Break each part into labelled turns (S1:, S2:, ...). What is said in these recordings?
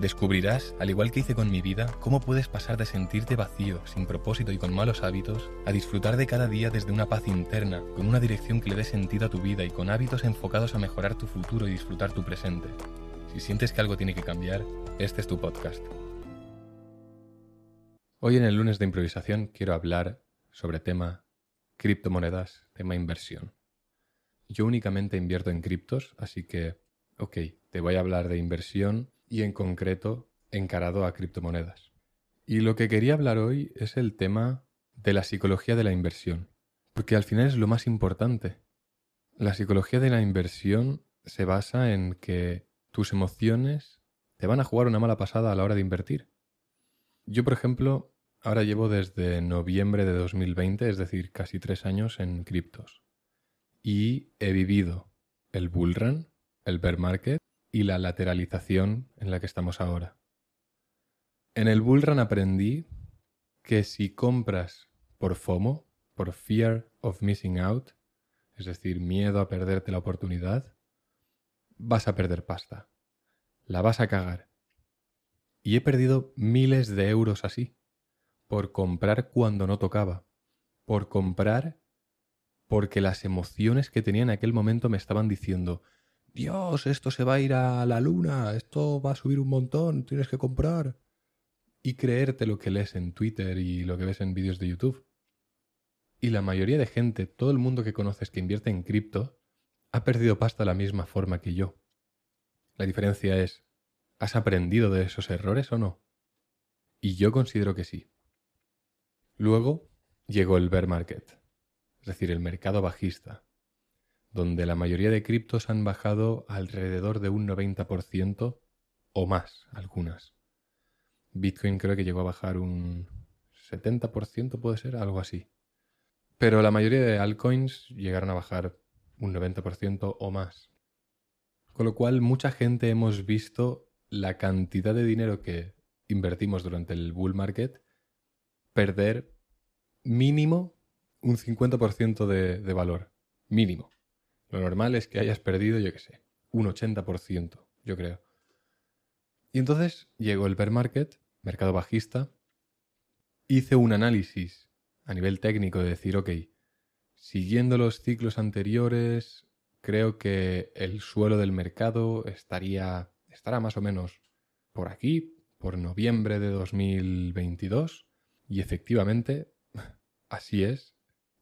S1: Descubrirás, al igual que hice con mi vida, cómo puedes pasar de sentirte vacío, sin propósito y con malos hábitos, a disfrutar de cada día desde una paz interna, con una dirección que le dé sentido a tu vida y con hábitos enfocados a mejorar tu futuro y disfrutar tu presente. Si sientes que algo tiene que cambiar, este es tu podcast. Hoy en el lunes de improvisación quiero hablar sobre tema criptomonedas, tema inversión. Yo únicamente invierto en criptos, así que, ok, te voy a hablar de inversión y en concreto encarado a criptomonedas. Y lo que quería hablar hoy es el tema de la psicología de la inversión, porque al final es lo más importante. La psicología de la inversión se basa en que tus emociones te van a jugar una mala pasada a la hora de invertir. Yo, por ejemplo, ahora llevo desde noviembre de 2020, es decir, casi tres años en criptos. Y he vivido el bull run, el bear market y la lateralización en la que estamos ahora. En el bullrun aprendí que si compras por FOMO, por Fear of Missing Out, es decir, miedo a perderte la oportunidad, vas a perder pasta. La vas a cagar. Y he perdido miles de euros así, por comprar cuando no tocaba, por comprar porque las emociones que tenía en aquel momento me estaban diciendo, Dios, esto se va a ir a la luna, esto va a subir un montón, tienes que comprar. Y creerte lo que lees en Twitter y lo que ves en vídeos de YouTube. Y la mayoría de gente, todo el mundo que conoces que invierte en cripto, ha perdido pasta de la misma forma que yo. La diferencia es, ¿has aprendido de esos errores o no? Y yo considero que sí. Luego llegó el bear market, es decir, el mercado bajista, donde la mayoría de criptos han bajado alrededor de un 90% o más algunas. Bitcoin creo que llegó a bajar un 70%, puede ser, algo así. Pero la mayoría de altcoins llegaron a bajar un 90% o más. Con lo cual mucha gente hemos visto la cantidad de dinero que invertimos durante el bull market perder mínimo un 50% de, de valor. Mínimo. Lo normal es que hayas perdido, yo qué sé, un 80%, yo creo. Y entonces llegó el bear market, mercado bajista, hice un análisis a nivel técnico de decir, ok, siguiendo los ciclos anteriores, creo que el suelo del mercado estaría, estará más o menos por aquí, por noviembre de 2022, y efectivamente, así es,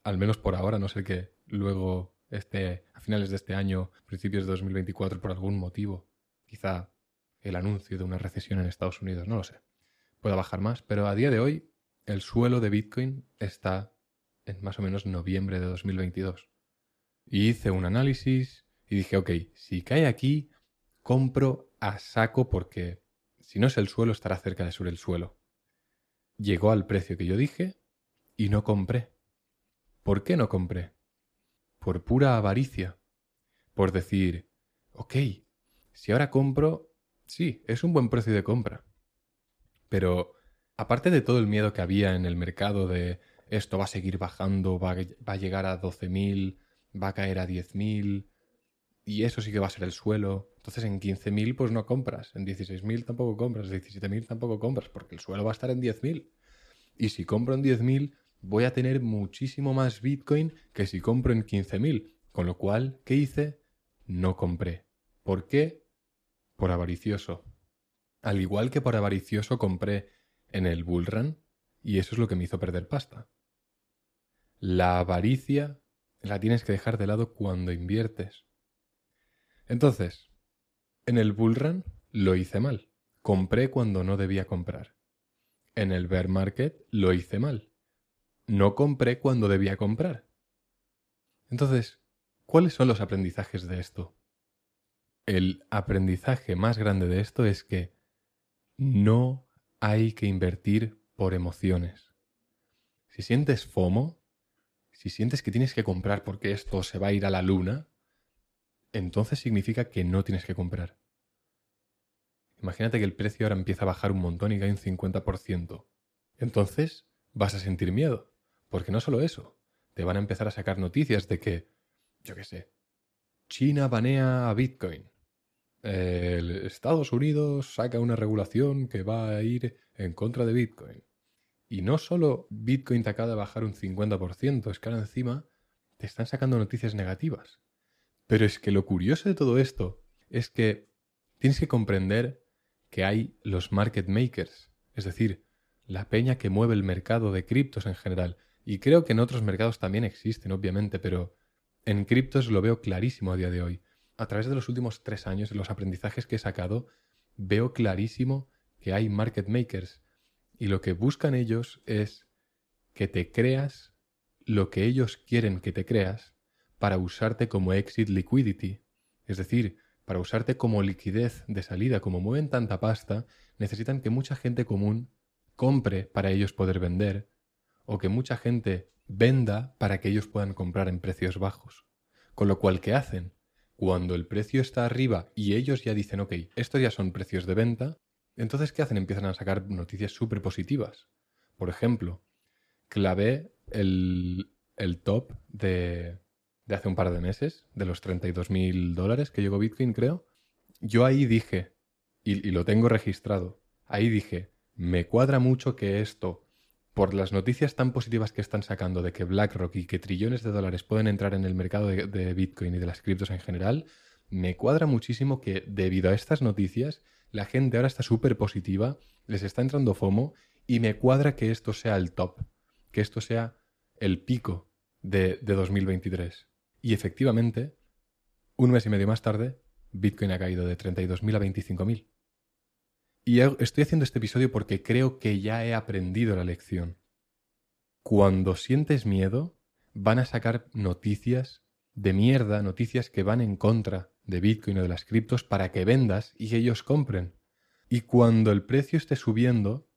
S1: al menos por ahora, no sé que luego este, a finales de este año, principios de 2024, por algún motivo, quizá el anuncio de una recesión en Estados Unidos, no lo sé, pueda bajar más, pero a día de hoy el suelo de Bitcoin está en más o menos noviembre de 2022. Y hice un análisis y dije, ok, si cae aquí, compro a saco porque si no es el suelo, estará cerca de sur el suelo. Llegó al precio que yo dije y no compré. ¿Por qué no compré? Por pura avaricia, por decir, ok, si ahora compro, sí, es un buen precio de compra. Pero, aparte de todo el miedo que había en el mercado de esto va a seguir bajando, va, a llegar a 12.000, va a caer a 10.000, y eso sí que va a ser el suelo. Entonces en 15.000 pues no compras, en 16.000 tampoco compras, en 17.000 tampoco compras, porque el suelo va a estar en 10.000. Y si compro en 10.000, voy a tener muchísimo más Bitcoin que si compro en 15.000. Con lo cual, ¿qué hice? No compré. ¿Por qué? Por avaricioso. Al igual que por avaricioso compré en el bullrun y eso es lo que me hizo perder pasta. La avaricia la tienes que dejar de lado cuando inviertes. Entonces, en el bullrun lo hice mal. Compré cuando no debía comprar. En el bear market lo hice mal no compré cuando debía comprar. Entonces, ¿cuáles son los aprendizajes de esto? El aprendizaje más grande de esto es que no hay que invertir por emociones. Si sientes FOMO, si sientes que tienes que comprar porque esto se va a ir a la luna, entonces significa que no tienes que comprar. Imagínate que el precio ahora empieza a bajar un montón y cae un 50%. Entonces vas a sentir miedo. Porque no solo eso, te van a empezar a sacar noticias de que, yo qué sé, China banea a Bitcoin. Estados Unidos saca una regulación que va a ir en contra de Bitcoin. Y no solo Bitcoin te acaba de bajar un 50%, es que ahora encima te están sacando noticias negativas. Pero es que lo curioso de todo esto es que tienes que comprender que hay los market makers, es decir, la peña que mueve el mercado de criptos en general. Y creo que en otros mercados también existen, obviamente, pero en criptos lo veo clarísimo a día de hoy. A través de los últimos tres años, en los aprendizajes que he sacado, veo clarísimo que hay market makers. Y lo que buscan ellos es que te creas lo que ellos quieren que te creas para usarte como exit liquidity. Es decir, para usarte como liquidez de salida, como mueven tanta pasta, necesitan que mucha gente común compre para ellos poder vender, o que mucha gente venda para que ellos puedan comprar en precios bajos. Con lo cual, ¿qué hacen? Cuando el precio está arriba y ellos ya dicen, ok, estos ya son precios de venta, entonces, ¿qué hacen? Empiezan a sacar noticias súper positivas. Por ejemplo, clavé el, el top de, de hace un par de meses, de los 32 mil dólares que llegó Bitcoin, creo, yo ahí dije, y, lo tengo registrado, ahí dije, me cuadra mucho que esto, por las noticias tan positivas que están sacando de que BlackRock y que trillones de dólares pueden entrar en el mercado de, Bitcoin y de las criptos en general, me cuadra muchísimo que debido a estas noticias la gente ahora está súper positiva, les está entrando FOMO y me cuadra que esto sea el top, que esto sea el pico de, de 2023. Y efectivamente, un mes y medio más tarde, Bitcoin ha caído de 32.000 a 25.000. Y estoy haciendo este episodio porque creo que ya he aprendido la lección. Cuando sientes miedo, van a sacar noticias de mierda, noticias que van en contra de Bitcoin o de las criptos para que vendas y ellos compren. Y cuando el precio esté subiendo,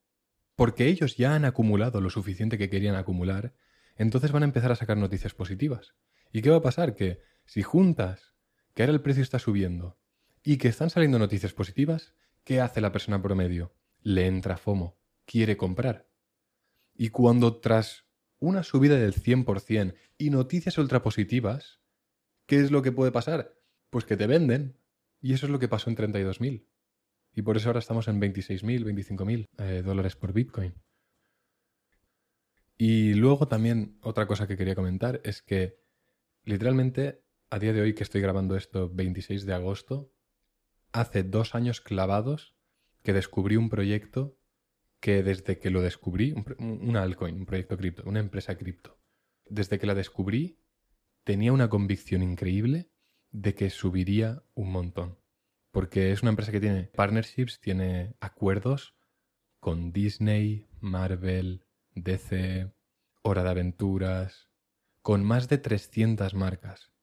S1: porque ellos ya han acumulado lo suficiente que querían acumular, entonces van a empezar a sacar noticias positivas. ¿Y qué va a pasar? Que si juntas que ahora el precio está subiendo y que están saliendo noticias positivas, ¿qué hace la persona promedio? Le entra FOMO, quiere comprar. Y cuando tras una subida del 100% y noticias ultrapositivas, ¿qué es lo que puede pasar? Pues que te venden. Y eso es lo que pasó en 32.000. Y por eso ahora estamos en 26.000, 25.000 eh, dólares por Bitcoin. Y luego también otra cosa que quería comentar es que literalmente, a día de hoy que estoy grabando esto, 26 de agosto, hace dos años clavados que descubrí un proyecto que desde que lo descubrí, un, altcoin, un proyecto cripto, una empresa cripto, desde que la descubrí, tenía una convicción increíble de que subiría un montón. Porque es una empresa que tiene partnerships, tiene acuerdos con Disney, Marvel, DC, Hora de Aventuras, con más de 300 marcas.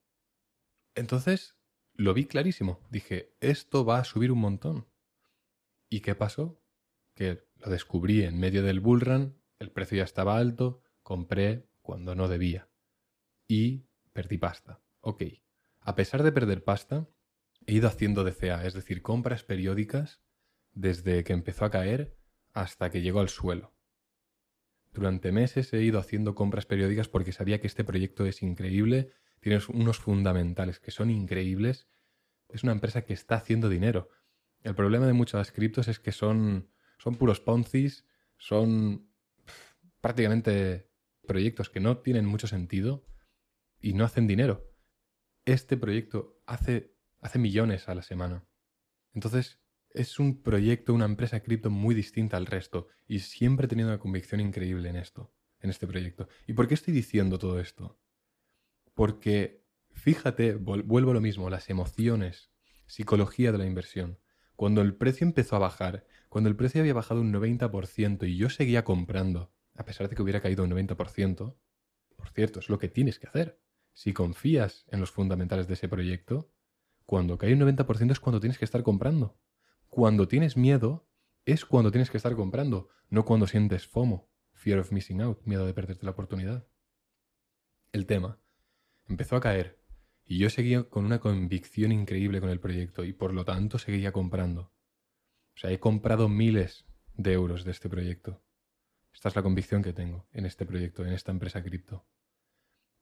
S1: Entonces, lo vi clarísimo. Dije, esto va a subir un montón. ¿Y qué pasó? Que lo descubrí en medio del bullrun, el precio ya estaba alto, compré cuando no debía. Y perdí pasta. Ok. A pesar de perder pasta, he ido haciendo DCA, es decir, compras periódicas desde que empezó a caer hasta que llegó al suelo. Durante meses he ido haciendo compras periódicas porque sabía que este proyecto es increíble, tiene unos fundamentales que son increíbles. Es una empresa que está haciendo dinero. El problema de muchas criptos es que son, son puros poncis, son prácticamente proyectos que no tienen mucho sentido y no hacen dinero. Este proyecto hace, hace millones a la semana. Entonces, es un proyecto, una empresa cripto muy distinta al resto y siempre he tenido una convicción increíble en esto, en este proyecto. ¿Y por qué estoy diciendo todo esto? Porque, fíjate, vuelvo a lo mismo, las emociones, psicología de la inversión. Cuando el precio empezó a bajar, cuando el precio había bajado un 90% y yo seguía comprando, a pesar de que hubiera caído un 90%, por cierto, es lo que tienes que hacer. Si confías en los fundamentales de ese proyecto, cuando cae un 90% es cuando tienes que estar comprando cuando tienes miedo es cuando tienes que estar comprando, no cuando sientes FOMO, fear of missing out, miedo de perderte la oportunidad. El tema empezó a caer Y yo seguía con una convicción increíble con el proyecto y por lo tanto seguía comprando. O sea, he comprado miles de euros de este proyecto. Esta es la convicción que tengo en este proyecto, en esta empresa cripto.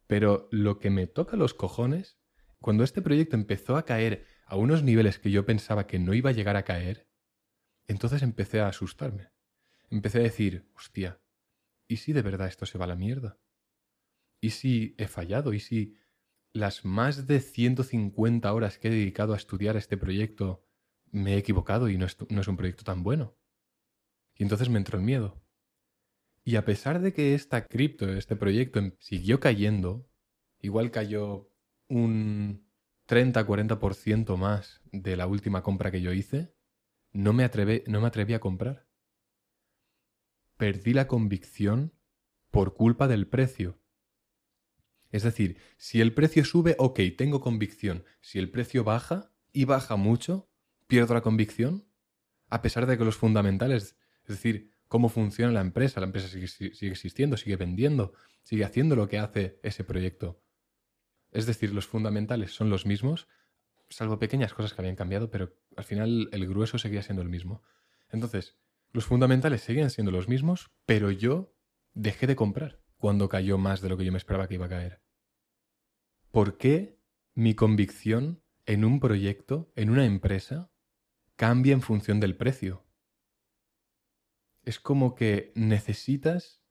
S1: Pero lo que me toca los cojones, cuando este proyecto empezó a caer a unos niveles que yo pensaba que no iba a llegar a caer, entonces empecé a asustarme. Empecé a decir, hostia, ¿y si de verdad esto se va a la mierda? ¿Y si he fallado? ¿Y si las más de 150 horas que he dedicado a estudiar este proyecto me he equivocado y no es, no es un proyecto tan bueno? Y entonces me entró el miedo. Y a pesar de que esta cripto, este proyecto em, siguió cayendo, igual cayó un 30-40% más de la última compra que yo hice, no me, no me atreví a comprar. Perdí la convicción por culpa del precio. Es decir, si el precio sube, ok, tengo convicción. Si el precio baja y baja mucho, pierdo la convicción. A pesar de que los fundamentales, es decir, cómo funciona la empresa. La empresa sigue, existiendo, sigue vendiendo, sigue haciendo lo que hace ese proyecto. Es decir, los fundamentales son los mismos, salvo pequeñas cosas que habían cambiado, pero al final el grueso seguía siendo el mismo. Entonces, los fundamentales seguían siendo los mismos, pero yo dejé de comprar cuando cayó más de lo que yo me esperaba que iba a caer. ¿Por qué mi convicción en un proyecto, en una empresa, cambia en función del precio? es como que necesitas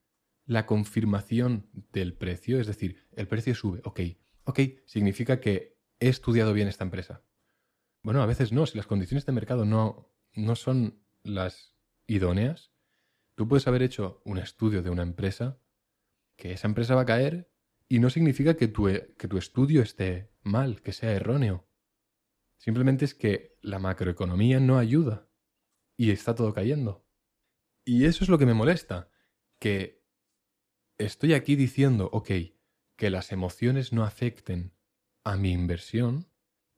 S1: la confirmación del precio, es decir, el precio sube, ok, ok, significa que he estudiado bien esta empresa. Bueno, a veces no, si las condiciones de mercado no, no son las idóneas, tú puedes haber hecho un estudio de una empresa, que esa empresa va a caer y no significa que tu, que tu estudio esté mal, que sea erróneo. Simplemente es que la macroeconomía no ayuda y está todo cayendo. Y eso es lo que me molesta, que estoy aquí diciendo, ok, que las emociones no afecten a mi inversión,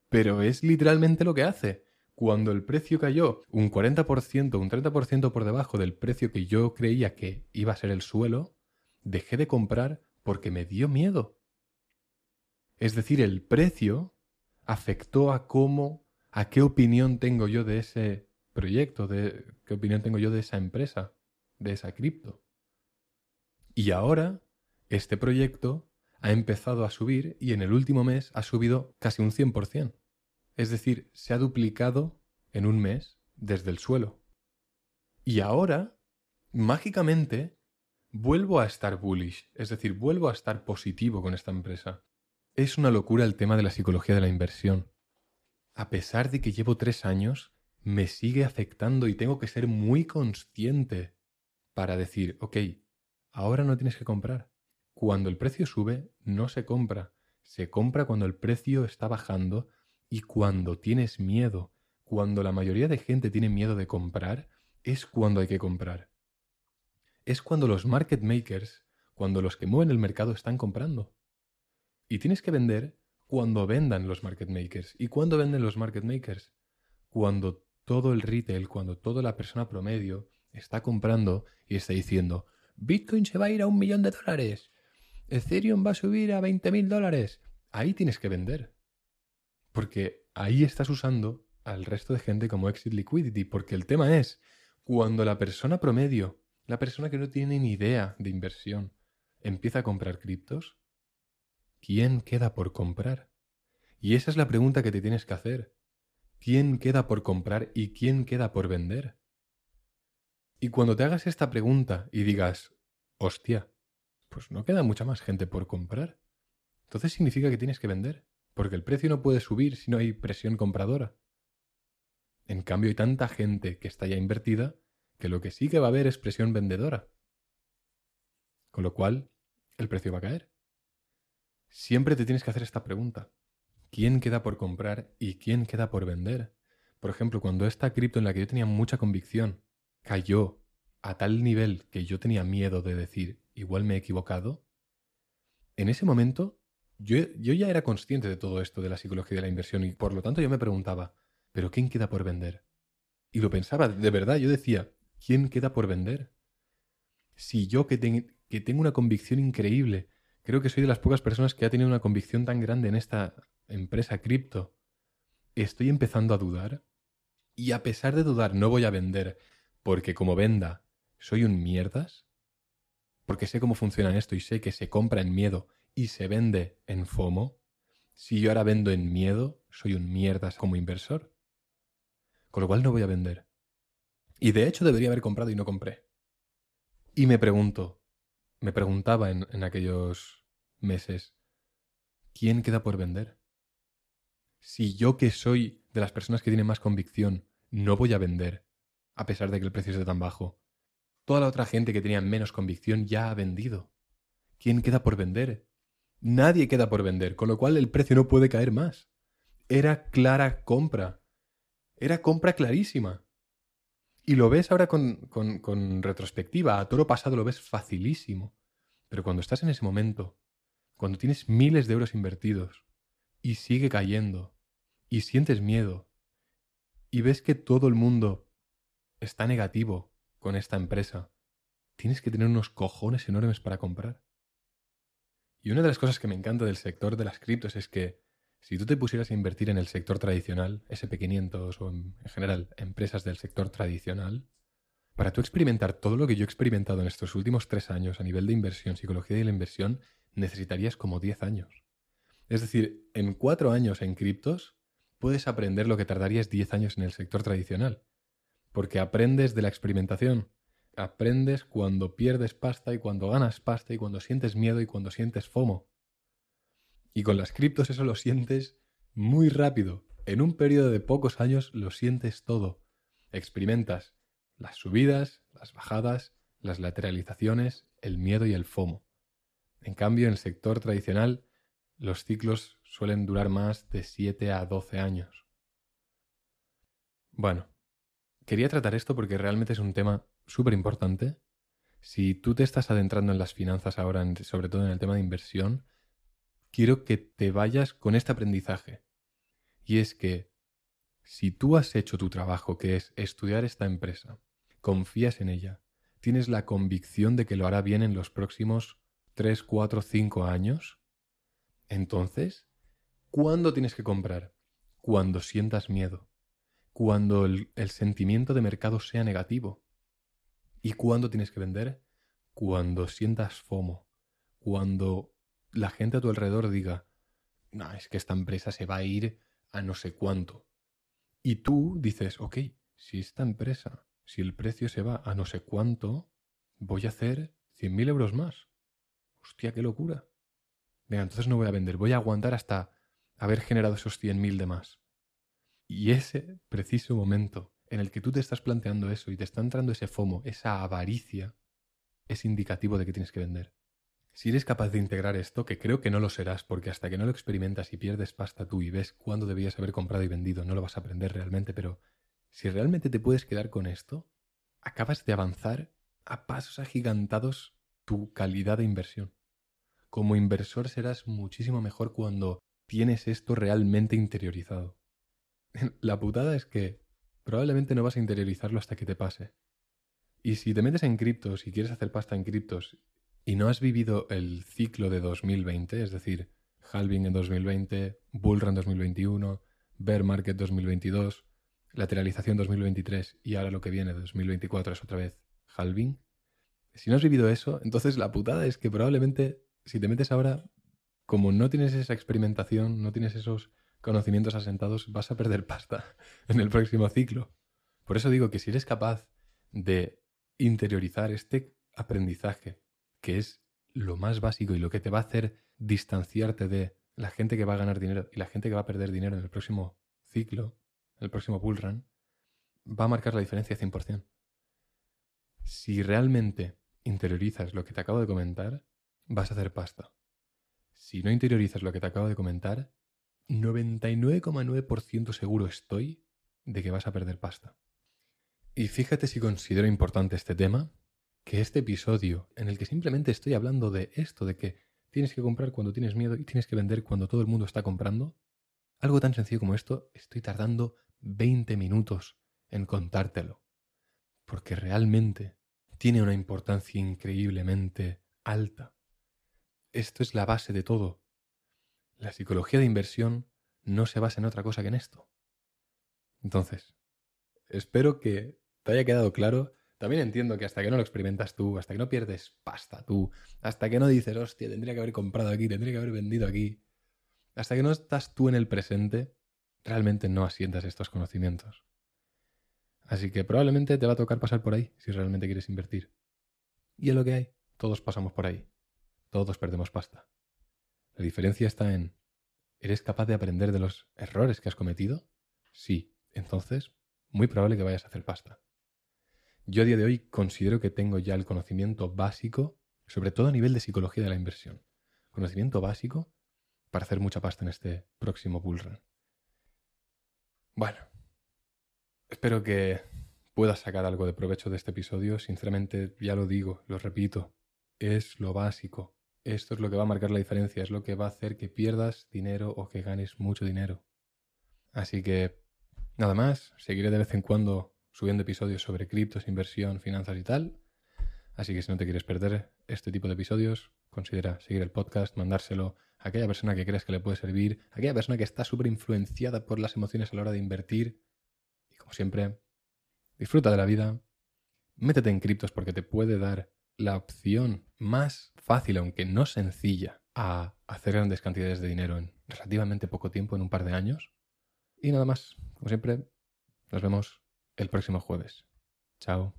S1: pero es literalmente lo que hace. Cuando el precio cayó un 40%, un 30% por debajo del precio que yo creía que iba a ser el suelo, dejé de comprar porque me dio miedo. Es decir, el precio afectó a cómo, a qué opinión tengo yo de ese proyecto, de qué opinión tengo yo de esa empresa, de esa cripto. Y ahora, este proyecto ha empezado a subir y en el último mes ha subido casi un 100%. Es decir, se ha duplicado en un mes desde el suelo. Y ahora, mágicamente, vuelvo a estar bullish, es decir, vuelvo a estar positivo con esta empresa. Es una locura el tema de la psicología de la inversión. A pesar de que llevo tres años me sigue afectando y tengo que ser muy consciente para decir, ok, ahora no tienes que comprar. Cuando el precio sube, no se compra. Se compra cuando el precio está bajando y cuando tienes miedo. Cuando la mayoría de gente tiene miedo de comprar, es cuando hay que comprar. Es cuando los market makers, cuando los que mueven el mercado están comprando. Y tienes que vender cuando vendan los market makers. ¿Y cuándo venden los market makers? Cuando todo el retail, cuando toda la persona promedio está comprando y está diciendo, Bitcoin se va a ir a un millón de dólares, Ethereum va a subir a 20 mil dólares, ahí tienes que vender. Porque ahí estás usando al resto de gente como exit liquidity, porque el tema es, cuando la persona promedio, la persona que no tiene ni idea de inversión, empieza a comprar criptos, ¿quién queda por comprar? Y esa es la pregunta que te tienes que hacer. ¿Quién queda por comprar y quién queda por vender? Y cuando te hagas esta pregunta y digas, hostia, pues no queda mucha más gente por comprar, entonces significa que tienes que vender, porque el precio no puede subir si no hay presión compradora. En cambio hay tanta gente que está ya invertida que lo que sí que va a haber es presión vendedora. Con lo cual, el precio va a caer. Siempre te tienes que hacer esta pregunta quién queda por comprar y quién queda por vender. Por ejemplo, cuando esta cripto en la que yo tenía mucha convicción cayó a tal nivel que yo tenía miedo de decir, igual me he equivocado, en ese momento yo, yo ya era consciente de todo esto de la psicología de la inversión y por lo tanto yo me preguntaba, ¿pero quién queda por vender? Y lo pensaba, de verdad, yo decía, ¿quién queda por vender? Si yo que, tengo una convicción increíble, creo que soy de las pocas personas que ha tenido una convicción tan grande en esta empresa cripto, estoy empezando a dudar. Y a pesar de dudar, no voy a vender porque como venda, soy un mierdas. Porque sé cómo funciona esto y sé que se compra en miedo y se vende en FOMO. Si yo ahora vendo en miedo, soy un mierdas como inversor. Con lo cual no voy a vender. Y de hecho debería haber comprado y no compré. Y me pregunto, me preguntaba en, en aquellos meses, ¿quién queda por vender? Si yo que soy de las personas que tienen más convicción, no voy a vender, a pesar de que el precio esté tan bajo. Toda la otra gente que tenía menos convicción ya ha vendido. ¿Quién queda por vender? Nadie queda por vender, con lo cual el precio no puede caer más. Era clara compra. Era compra clarísima. Y lo ves ahora con, con, retrospectiva, a toro pasado lo ves facilísimo. Pero cuando estás en ese momento, cuando tienes miles de euros invertidos y sigue cayendo, y sientes miedo, y ves que todo el mundo está negativo con esta empresa, tienes que tener unos cojones enormes para comprar. Y una de las cosas que me encanta del sector de las criptos es que si tú te pusieras a invertir en el sector tradicional, SP500 o en, general empresas del sector tradicional, para tú experimentar todo lo que yo he experimentado en estos últimos tres años a nivel de inversión, psicología de la inversión, necesitarías como 10 años. Es decir, en cuatro años en criptos puedes aprender lo que tardarías 10 años en el sector tradicional. Porque aprendes de la experimentación, Aprendes cuando pierdes pasta y cuando ganas pasta y cuando sientes miedo y cuando sientes FOMO. Y con las criptos eso lo sientes muy rápido. En un periodo de pocos años lo sientes todo. Experimentas las subidas, las bajadas, las lateralizaciones, el miedo y el FOMO. En cambio, en el sector tradicional, los ciclos suelen durar más de 7 a 12 años. Bueno, quería tratar esto porque realmente es un tema súper importante. Si tú te estás adentrando en las finanzas ahora, sobre todo en el tema de inversión, quiero que te vayas con este aprendizaje. Y es que si tú has hecho tu trabajo, que es estudiar esta empresa, confías en ella, tienes la convicción de que lo hará bien en los próximos 3, 4, 5 años, entonces, ¿cuándo tienes que comprar? Cuando sientas miedo, cuando el, el sentimiento de mercado sea negativo, ¿Y cuándo tienes que vender? Cuando sientas FOMO, cuando la gente a tu alrededor diga, no, es que esta empresa se va a ir a no sé cuánto. Y tú dices, ok, si esta empresa, si el precio se va a no sé cuánto, voy a hacer 100.000 euros más. Hostia, qué locura. Venga, entonces no voy a vender, voy a aguantar hasta haber generado esos 100.000 de más. Y ese preciso momento en el que tú te estás planteando eso y te está entrando ese FOMO, esa avaricia, es indicativo de que tienes que vender. Si eres capaz de integrar esto, que creo que no lo serás, porque hasta que no lo experimentas y pierdes pasta tú y ves cuándo debías haber comprado y vendido, no lo vas a aprender realmente, pero si realmente te puedes quedar con esto, acabas de avanzar a pasos agigantados tu calidad de inversión. Como inversor serás muchísimo mejor cuando tienes esto realmente interiorizado. La putada es que probablemente no vas a interiorizarlo hasta que te pase. Y si te metes en criptos y quieres hacer pasta en criptos y no has vivido el ciclo de 2020, es decir, halving en 2020, bullrun en 2021, bear market 2022, lateralización 2023 y ahora lo que viene 2024 es otra vez halving. Si no has vivido eso, entonces la putada es que probablemente si te metes ahora, como no tienes esa experimentación, no tienes esos conocimientos asentados, vas a perder pasta en el próximo ciclo. Por eso digo que si eres capaz de interiorizar este aprendizaje, que es lo más básico y lo que te va a hacer distanciarte de la gente que va a ganar dinero y la gente que va a perder dinero en el próximo ciclo, en el próximo bull run, va a marcar la diferencia 100%. Si realmente interiorizas lo que te acabo de comentar, vas a hacer pasta. Si no interiorizas lo que te acabo de comentar, 99,9% seguro estoy de que vas a perder pasta. Y fíjate si considero importante este tema, que este episodio en el que simplemente estoy hablando de esto, de que tienes que comprar cuando tienes miedo y tienes que vender cuando todo el mundo está comprando, algo tan sencillo como esto, estoy tardando 20 minutos en contártelo. Porque realmente tiene una importancia increíblemente alta. Esto es la base de todo. La psicología de inversión no se basa en otra cosa que en esto. Entonces, espero que te haya quedado claro. También entiendo que hasta que no lo experimentas tú, hasta que no pierdes pasta tú, hasta que no dices, hostia, tendría que haber comprado aquí, tendría que haber vendido aquí, hasta que no estás tú en el presente, realmente no asientas estos conocimientos. Así que probablemente te va a tocar pasar por ahí si realmente quieres invertir. Y es lo que hay. Todos pasamos por ahí. Todos perdemos pasta. La diferencia está en, ¿eres capaz de aprender de los errores que has cometido? Sí. Entonces, muy probable que vayas a hacer pasta. Yo a día de hoy considero que tengo ya el conocimiento básico, sobre todo a nivel de psicología de la inversión. Conocimiento básico para hacer mucha pasta en este próximo bullrun. Bueno, espero que puedas sacar algo de provecho de este episodio. Sinceramente, ya lo digo, lo repito, es lo básico. Esto es lo que va a marcar la diferencia, es lo que va a hacer que pierdas dinero o que ganes mucho dinero. Así que, nada más, seguiré de vez en cuando subiendo episodios sobre criptos, inversión, finanzas y tal. Así que si no te quieres perder este tipo de episodios, considera seguir el podcast, mandárselo a aquella persona que crees que le puede servir, a aquella persona que está súper influenciada por las emociones a la hora de invertir. Y como siempre, disfruta de la vida, métete en criptos porque te puede dar la opción más fácil, aunque no sencilla, a hacer grandes cantidades de dinero en relativamente poco tiempo, en un par de años. Y nada más, como siempre, nos vemos el próximo jueves. Chao.